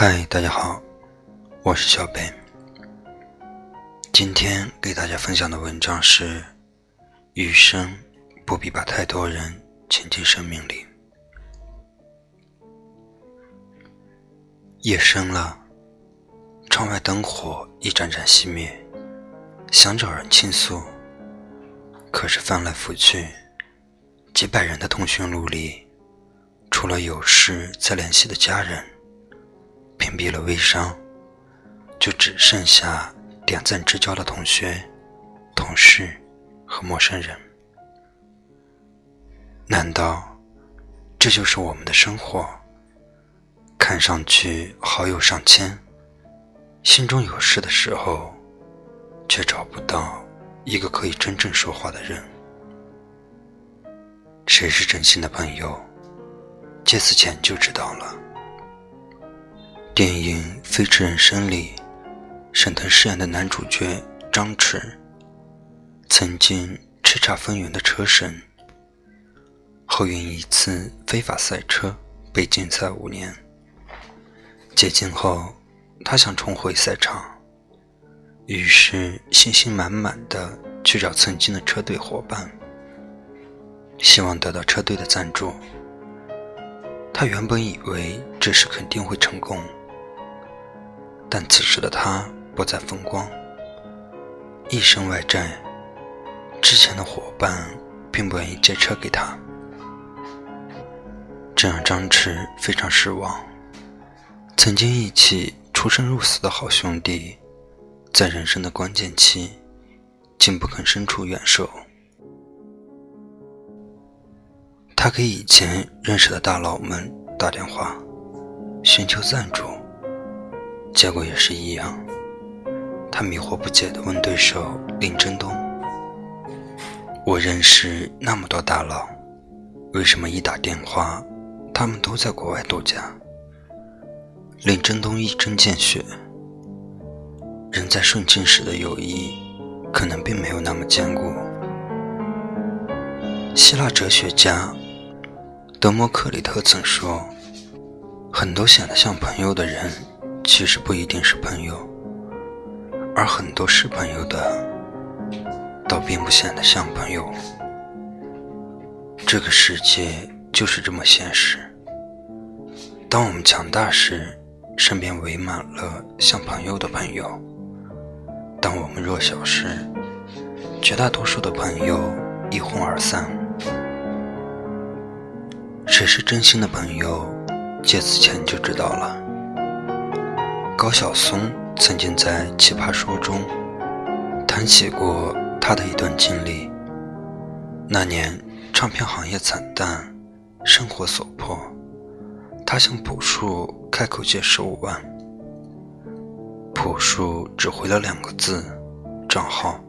嗨，大家好，我是小北。今天给大家分享的文章是：余生不必把太多人请进生命里。夜深了，窗外灯火一盏盏熄灭，想找人倾诉，可是翻来覆去，几百人的通讯录里，除了有事再联系的家人。屏蔽了微商，就只剩下点赞之交的同学、同事和陌生人。难道这就是我们的生活？看上去好友上千，心中有事的时候，却找不到一个可以真正说话的人。谁是真心的朋友？借此前就知道了。电影《飞驰人生》里，沈腾饰演的男主角张弛，曾经叱咤风云的车神，后因一次非法赛车被禁赛五年。解禁后，他想重回赛场，于是信心满满的去找曾经的车队伙伴，希望得到车队的赞助。他原本以为这事肯定会成功。但此时的他不再风光，一身外债，之前的伙伴并不愿意借车给他，这让张弛非常失望。曾经一起出生入死的好兄弟，在人生的关键期，竟不肯伸出援手。他给以前认识的大佬们打电话，寻求赞助。结果也是一样，他迷惑不解地问对手林振东：“我认识那么多大佬，为什么一打电话，他们都在国外度假？”林振东一针见血：“人在顺境时的友谊，可能并没有那么坚固。”希腊哲学家德谟克里特曾说：“很多显得像朋友的人。”其实不一定是朋友，而很多是朋友的，倒并不显得像朋友。这个世界就是这么现实。当我们强大时，身边围满了像朋友的朋友；当我们弱小时，绝大多数的朋友一哄而散。谁是真心的朋友，借此前就知道了。高晓松曾经在《奇葩说》中谈起过他的一段经历。那年唱片行业惨淡，生活所迫，他向朴树开口借十五万，朴树只回了两个字：账号。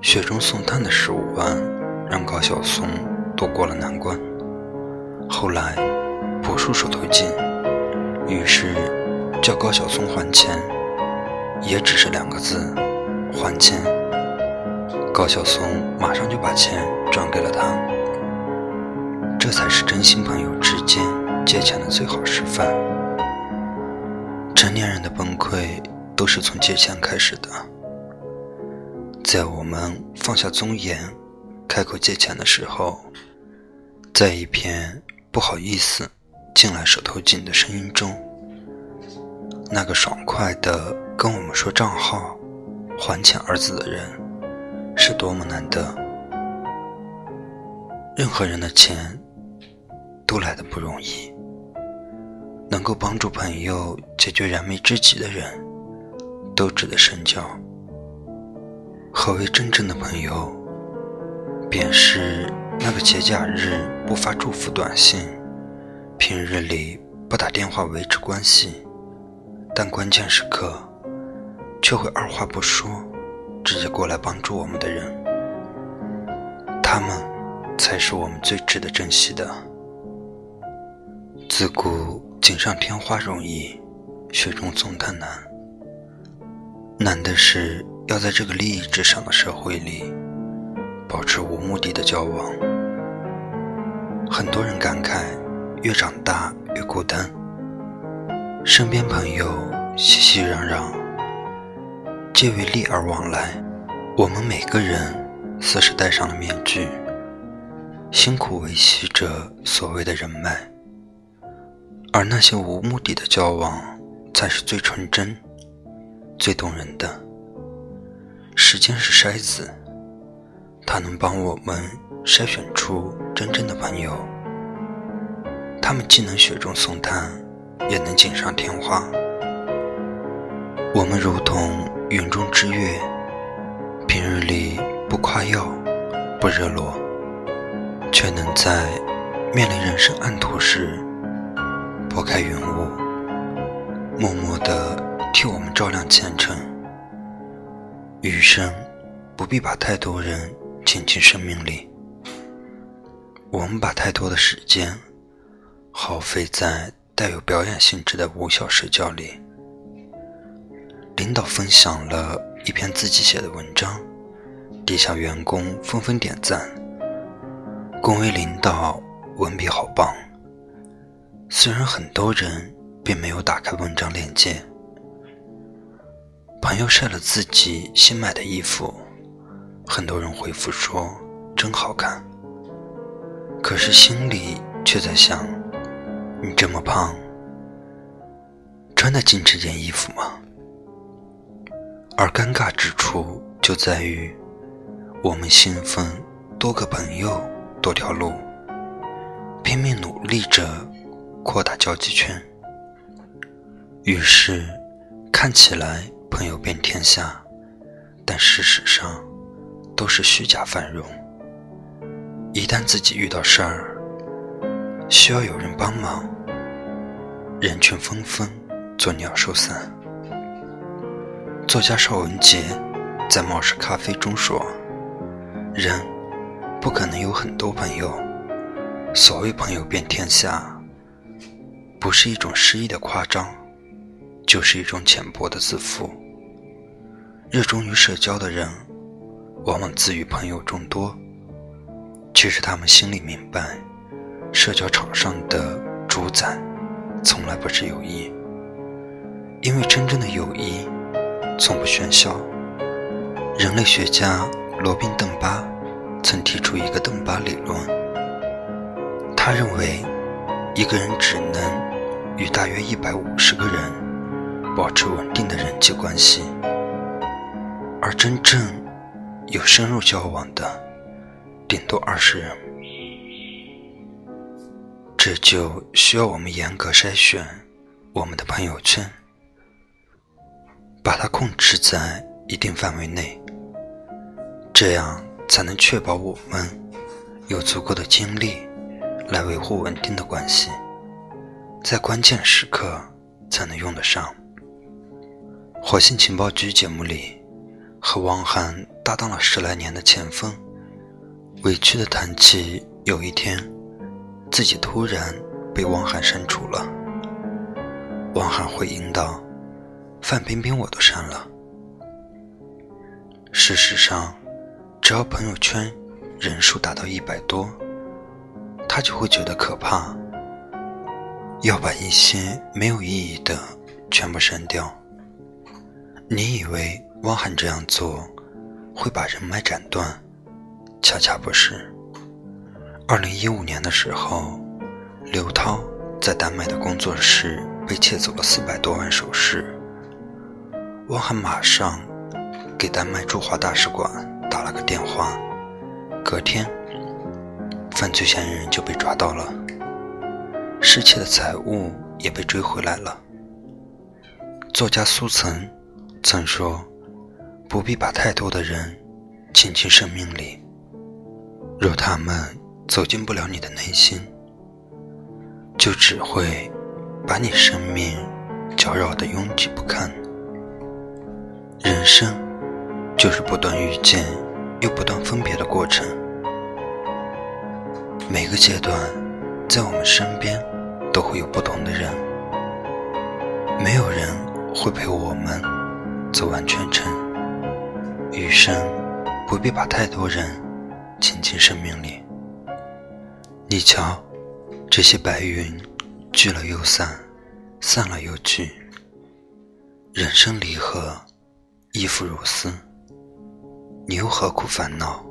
雪中送炭的十五万让高晓松度过了难关。后来朴树手头紧，于是。叫高晓松还钱，也只是两个字：还钱。高晓松马上就把钱转给了他。这才是真心朋友之间借钱的最好示范。成年人的崩溃都是从借钱开始的。在我们放下尊严，开口借钱的时候，在一片不好意思、进来手头紧的声音中。那个爽快的跟我们说账号、还钱二字的人，是多么难得。任何人的钱都来的不容易，能够帮助朋友解决燃眉之急的人，都值得深交。何为真正的朋友？便是那个节假日不发祝福短信，平日里不打电话维持关系。但关键时刻，却会二话不说，直接过来帮助我们的人，他们才是我们最值得珍惜的。自古锦上添花容易，雪中送炭难。难的是要在这个利益至上的社会里，保持无目的的交往。很多人感慨，越长大越孤单。身边朋友熙熙攘攘，皆为利而往来。我们每个人似是戴上了面具，辛苦维系着所谓的人脉，而那些无目的的交往，才是最纯真、最动人的。时间是筛子，它能帮我们筛选出真正的朋友。他们既能雪中送炭。也能锦上添花。我们如同云中之月，平日里不夸耀，不热络，却能在面临人生暗途时，拨开云雾，默默地替我们照亮前程。余生不必把太多人请进生命里，我们把太多的时间耗费在。带有表演性质的无效社交里，领导分享了一篇自己写的文章，底下员工纷纷点赞，恭维领导文笔好棒。虽然很多人并没有打开文章链接，朋友晒了自己新买的衣服，很多人回复说真好看，可是心里却在想。你这么胖，穿得进这件衣服吗？而尴尬之处就在于，我们信奉多个朋友多条路，拼命努力着扩大交际圈，于是看起来朋友遍天下，但事实上都是虚假繁荣。一旦自己遇到事儿，需要有人帮忙，人群纷纷，作鸟兽散。作家邵文杰在《冒失咖啡》中说：“人不可能有很多朋友，所谓朋友遍天下，不是一种诗意的夸张，就是一种浅薄的自负。热衷于社交的人，往往自诩朋友众多，其实他们心里明白。”社交场上的主宰，从来不是友谊，因为真正的友谊从不喧嚣。人类学家罗宾·邓巴曾提出一个邓巴理论，他认为一个人只能与大约一百五十个人保持稳定的人际关系，而真正有深入交往的，顶多二十人。这就需要我们严格筛选我们的朋友圈，把它控制在一定范围内，这样才能确保我们有足够的精力来维护稳定的关系，在关键时刻才能用得上。《火星情报局》节目里，和汪涵搭档了十来年的前锋，委屈地谈起有一天。自己突然被汪涵删除了。汪涵回应道：“范冰冰我都删了。”事实上，只要朋友圈人数达到一百多，他就会觉得可怕，要把一些没有意义的全部删掉。你以为汪涵这样做会把人脉斩断？恰恰不是。二零一五年的时候，刘涛在丹麦的工作室被窃走了四百多万首饰。汪涵马上给丹麦驻华大使馆打了个电话，隔天，犯罪嫌疑人就被抓到了，失窃的财物也被追回来了。作家苏岑曾说：“不必把太多的人请进生命里，若他们……”走进不了你的内心，就只会把你生命搅扰得拥挤不堪。人生就是不断遇见又不断分别的过程。每个阶段，在我们身边都会有不同的人，没有人会陪我们走完全程。余生不必把太多人请进生命里。你瞧，这些白云聚了又散，散了又聚，人生离合，亦复如斯。你又何苦烦恼？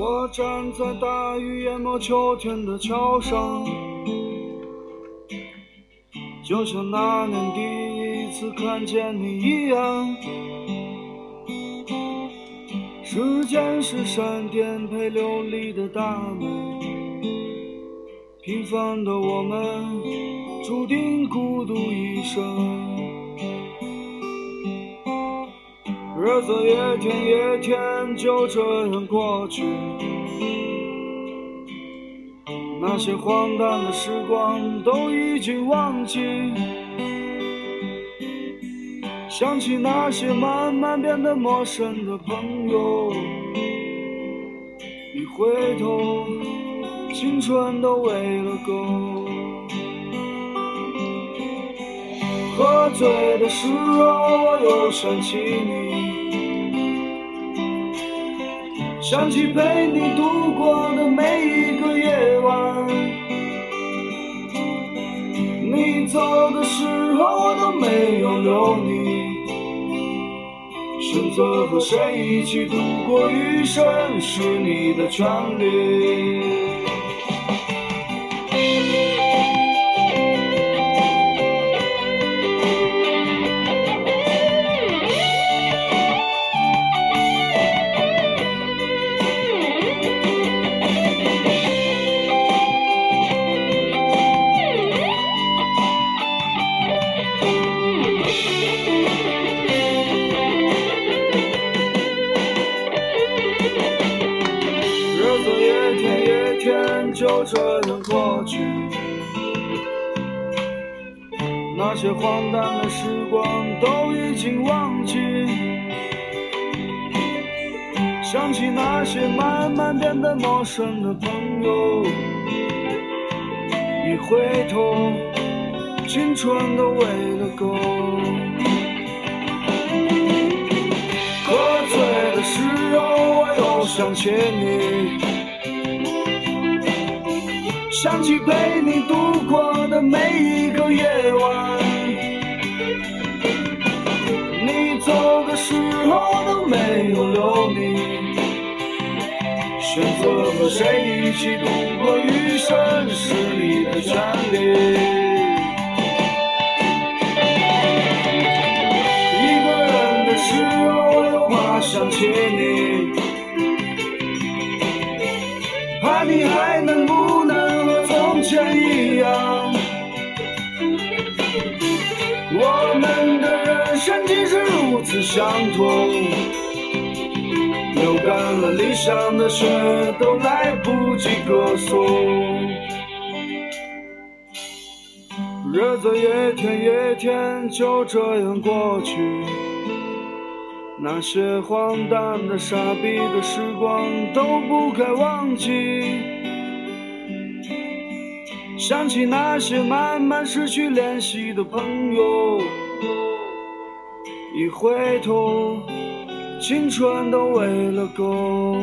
我站在大雨淹没秋天的桥上，就像那年第一次看见你一样。时间是闪电陪流离的大门，平凡的我们注定孤独一生。日子一天一天就这样过去，那些荒诞的时光都已经忘记。想起那些慢慢变得陌生的朋友，一回头，青春都喂了狗。喝醉的时候，我又想起你。想起陪你度过的每一个夜晚，你走的时候我都没有留你。选择和谁一起度过余生是你的权利。就这样过去，那些荒诞的时光都已经忘记。想起那些慢慢变得陌生的朋友，一回头，青春都喂了狗。想起你。想起陪你度过的每一个夜晚，你走的时候都没有留你。选择和谁一起度过余生是你的权利。一个人的时候又怕想起你，你还能不能和从。前一样，我们的人生竟是如此相同。流干了理想的血，都来不及歌颂。日子一天一天就这样过去，那些荒诞的、傻逼的时光都不该忘记。想起那些慢慢失去联系的朋友，一回头，青春都喂了狗。